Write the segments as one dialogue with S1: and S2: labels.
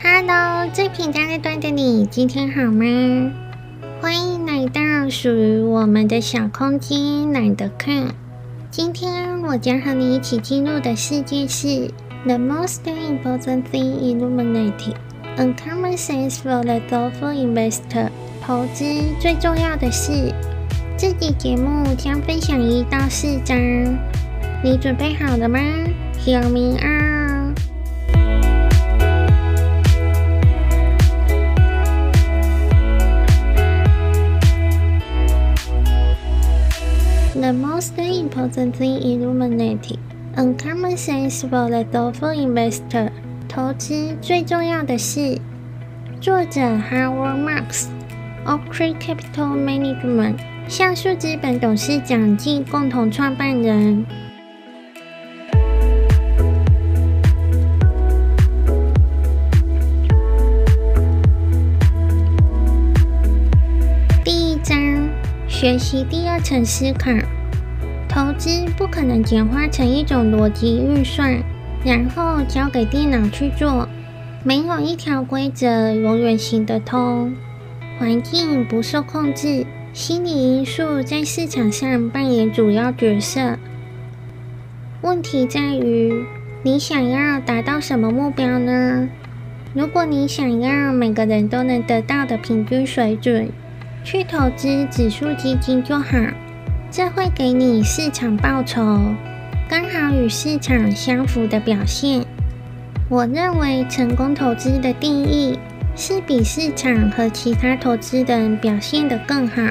S1: Hello，最平淡的端的你，今天好吗？欢迎来到属于我们的小空间，懒得看。今天我将和你一起进入的世界是 The most important thing illuminated, uncommon sense for the thoughtful investor。投资最重要的是，这集节目将分享一到四章，你准备好了吗？Hear me out。The most important thing illuminating, uncommon sense for the thoughtful investor。投资最重要的是，作者 Howard Marks，Oaktree Capital Management，橡树资本董事长暨共同创办人。学习第二层思考。投资不可能简化成一种逻辑运算，然后交给电脑去做。没有一条规则永远行得通。环境不受控制，心理因素在市场上扮演主要角色。问题在于，你想要达到什么目标呢？如果你想要每个人都能得到的平均水准，去投资指数基金就好。这会给你市场报酬，刚好与市场相符的表现。我认为成功投资的定义是比市场和其他投资人表现得更好。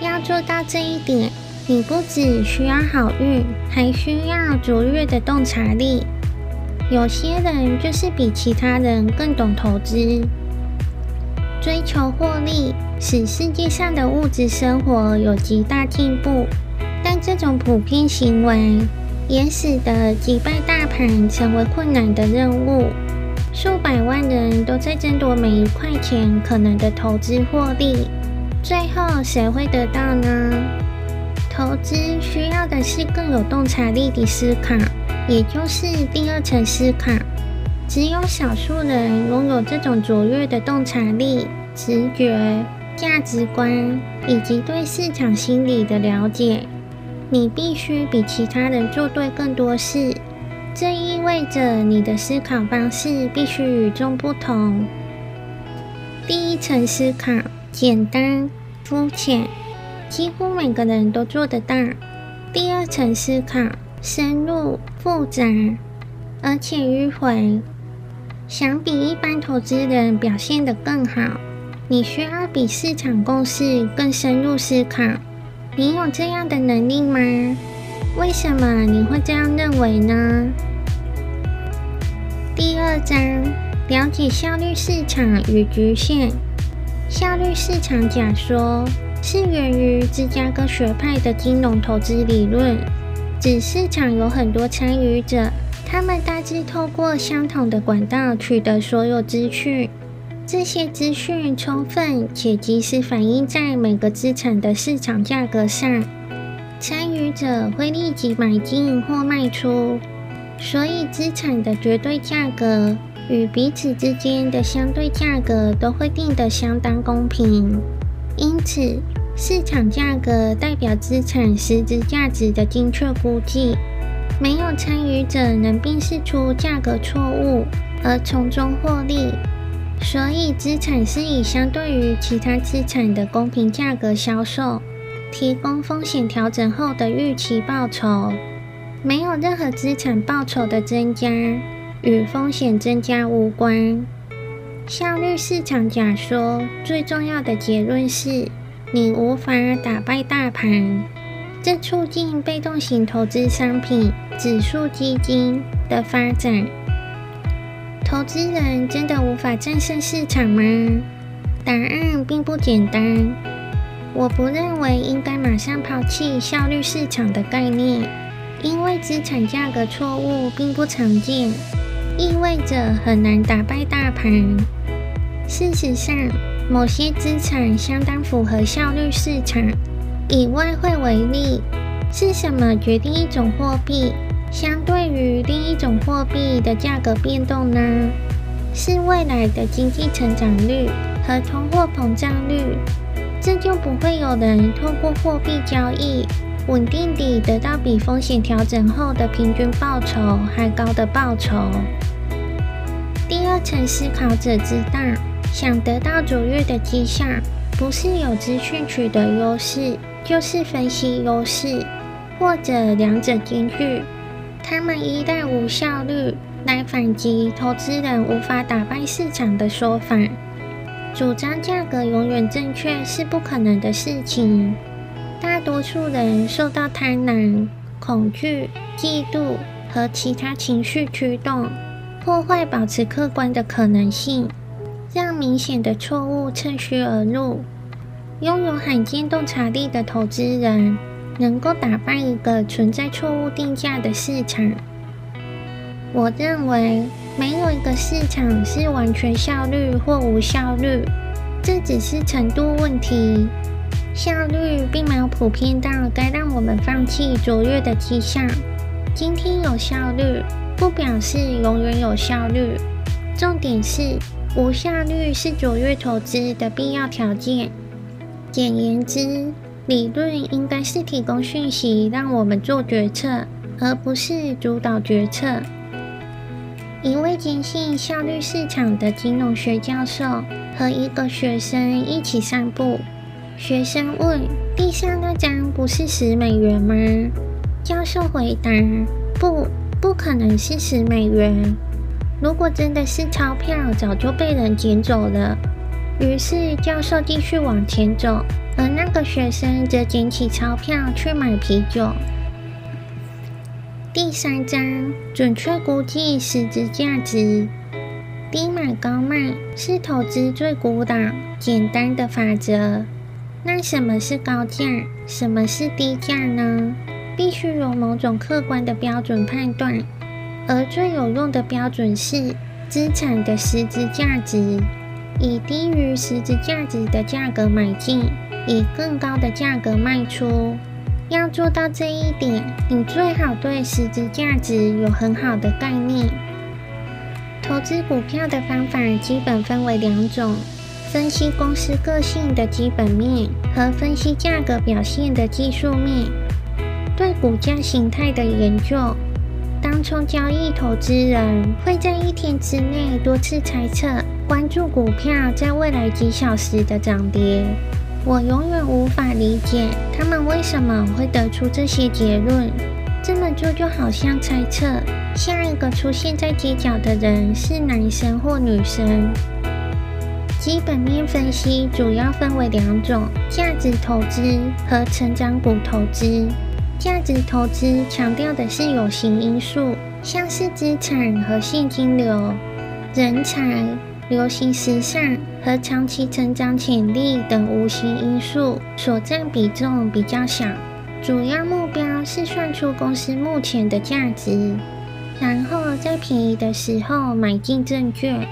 S1: 要做到这一点，你不只需要好运，还需要卓越的洞察力。有些人就是比其他人更懂投资，追求获利。使世界上的物质生活有极大进步，但这种普遍行为也使得击败大盘成为困难的任务。数百万人都在争夺每一块钱可能的投资获利，最后谁会得到呢？投资需要的是更有洞察力的思考，也就是第二层思考。只有少数人拥有这种卓越的洞察力、直觉。价值观以及对市场心理的了解，你必须比其他人做对更多事。这意味着你的思考方式必须与众不同。第一层思考简单肤浅，几乎每个人都做得到。第二层思考深入复杂，而且迂回，想比一般投资人表现得更好。你需要比市场共识更深入思考。你有这样的能力吗？为什么你会这样认为呢？第二章，了解效率市场与局限。效率市场假说是源于芝加哥学派的金融投资理论，指市场有很多参与者，他们大致透过相同的管道取得所有资讯。这些资讯充分且及时反映在每个资产的市场价格上，参与者会立即买进或卖出，所以资产的绝对价格与彼此之间的相对价格都会定得相当公平。因此，市场价格代表资产实质价值的精确估计，没有参与者能辨识出价格错误而从中获利。所以，资产是以相对于其他资产的公平价格销售，提供风险调整后的预期报酬。没有任何资产报酬的增加与风险增加无关。效率市场假说最重要的结论是，你无法打败大盘，这促进被动型投资商品、指数基金的发展。投资人真的无法战胜市场吗？答案并不简单。我不认为应该马上抛弃效率市场的概念，因为资产价格错误并不常见，意味着很难打败大盘。事实上，某些资产相当符合效率市场。以外汇为例，是什么决定一种货币相对于另一种货币的价格变动呢？是未来的经济成长率和通货膨胀率，这就不会有人透过货币交易稳定地得到比风险调整后的平均报酬还高的报酬。第二层思考者知道，想得到卓越的绩效，不是有资讯取得优势，就是分析优势，或者两者兼具。他们依赖无效率来反击投资人无法打败市场的说法，主张价格永远正确是不可能的事情。大多数人受到贪婪、恐惧、嫉妒和其他情绪驱动，破坏保持客观的可能性，让明显的错误趁虚而入。拥有罕见洞察力的投资人，能够打败一个存在错误定价的市场。我认为没有一个市场是完全效率或无效率，这只是程度问题。效率并没有普遍到该让我们放弃卓越的迹象。今天有效率，不表示永远有效率。重点是，无效率是卓越投资的必要条件。简言之，理论应该是提供讯息，让我们做决策，而不是主导决策。一位坚信效率市场的金融学教授和一个学生一起散步。学生问：“地上那张不是十美元吗？”教授回答：“不，不可能是十美元。如果真的是钞票，早就被人捡走了。”于是教授继续往前走。而那个学生则捡起钞票去买啤酒。第三章，准确估计实质价值。低买高卖是投资最古老、简单的法则。那什么是高价？什么是低价呢？必须有某种客观的标准判断，而最有用的标准是资产的实质价值，以低于实质价值的价格买进。以更高的价格卖出。要做到这一点，你最好对实质价值有很好的概念。投资股票的方法基本分为两种：分析公司个性的基本面和分析价格表现的技术面。对股价形态的研究，当冲交易投资人会在一天之内多次猜测，关注股票在未来几小时的涨跌。我永远无法理解他们为什么会得出这些结论。这么做就好像猜测下一个出现在街角的人是男生或女生。基本面分析主要分为两种：价值投资和成长股投资。价值投资强调的是有形因素，像是资产和现金流、人才。流行时尚和长期成长潜力等无形因素所占比重比较小，主要目标是算出公司目前的价值，然后在便宜的时候买进证券。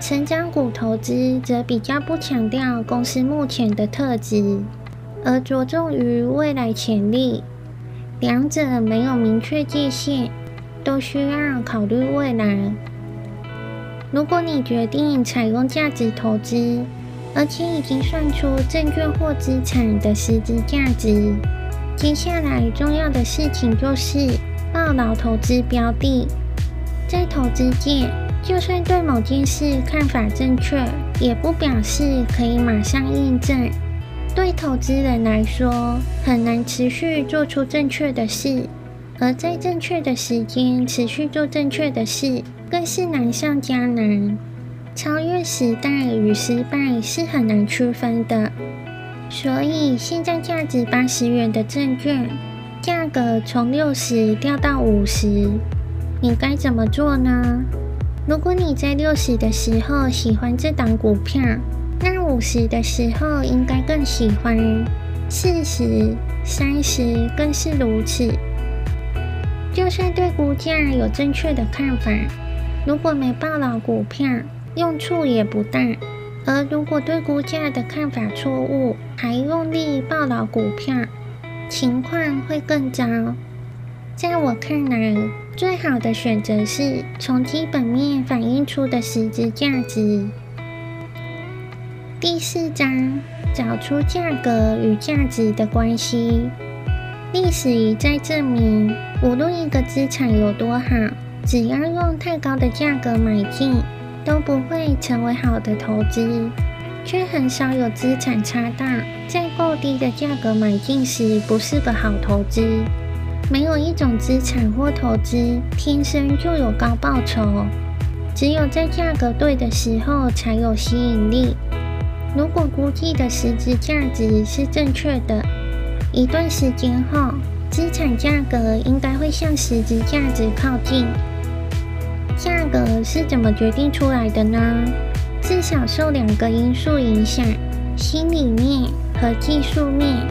S1: 成长股投资则比较不强调公司目前的特质，而着重于未来潜力。两者没有明确界限，都需要考虑未来。如果你决定采用价值投资，而且已经算出证券或资产的实际价值，接下来重要的事情就是报牢投资标的。在投资界，就算对某件事看法正确，也不表示可以马上验证。对投资人来说，很难持续做出正确的事，而在正确的时间持续做正确的事。更是难上加难，超越时代与失败是很难区分的。所以，现在价值八十元的证券，价格从六十掉到五十，你该怎么做呢？如果你在六十的时候喜欢这档股票，那五十的时候应该更喜欢，四十、三十更是如此。就算对股价有正确的看法。如果没抱牢股票，用处也不大；而如果对估价的看法错误，还用力抱牢股票，情况会更糟。在我看来，最好的选择是从基本面反映出的实质价值。第四章，找出价格与价值的关系。历史一再证明，无论一个资产有多好，只要用太高的价格买进，都不会成为好的投资。却很少有资产差大在够低的价格买进时不是个好投资。没有一种资产或投资天生就有高报酬，只有在价格对的时候才有吸引力。如果估计的实质价值是正确的，一段时间后，资产价格应该会向实质价值靠近。价格是怎么决定出来的呢？至少受两个因素影响：心理面和技术面。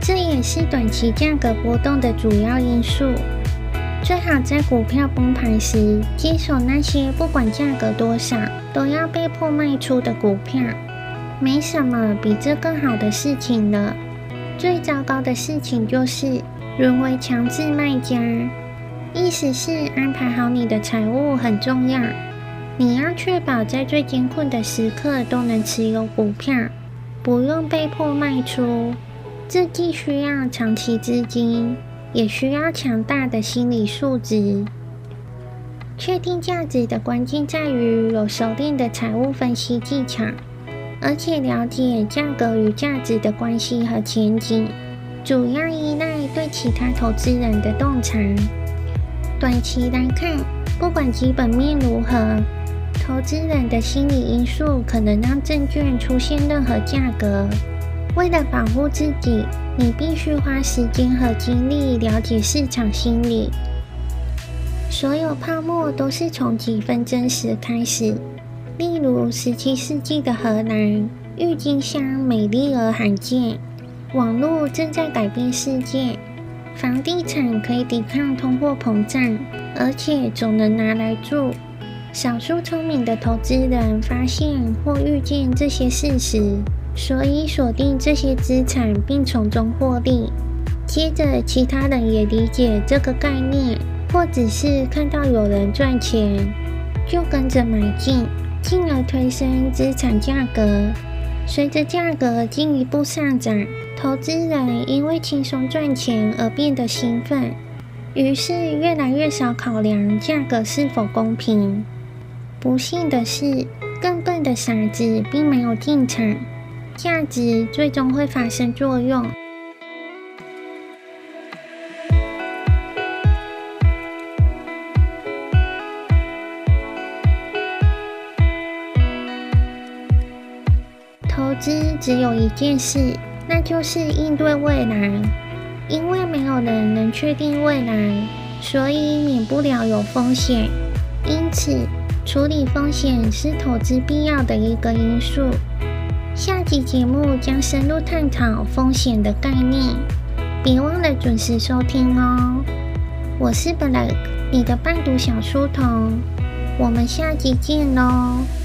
S1: 这也是短期价格波动的主要因素。最好在股票崩盘时，接手那些不管价格多少都要被迫卖出的股票。没什么比这更好的事情了。最糟糕的事情就是沦为强制卖家。意思是安排好你的财务很重要，你要确保在最艰困的时刻都能持有股票，不用被迫卖出。这既需要长期资金，也需要强大的心理素质。确定价值的关键在于有熟练的财务分析技巧。而且了解价格与价值的关系和前景，主要依赖对其他投资人的洞察。短期来看，不管基本面如何，投资人的心理因素可能让证券出现任何价格。为了保护自己，你必须花时间和精力了解市场心理。所有泡沫都是从几分真实开始。例如，十七世纪的荷兰，郁金香美丽而罕见。网络正在改变世界，房地产可以抵抗通货膨胀，而且总能拿来住。少数聪明的投资人发现或预见这些事实，所以锁定这些资产并从中获利。接着，其他人也理解这个概念，或只是看到有人赚钱，就跟着买进。进而推升资产价格，随着价格进一步上涨，投资人因为轻松赚钱而变得兴奋，于是越来越少考量价格是否公平。不幸的是，更笨的傻子并没有进场，价值最终会发生作用。投资只有一件事，那就是应对未来。因为没有人能确定未来，所以免不了有风险。因此，处理风险是投资必要的一个因素。下集节目将深入探讨风险的概念，别忘了准时收听哦。我是 Blake，你的伴读小书童。我们下集见喽。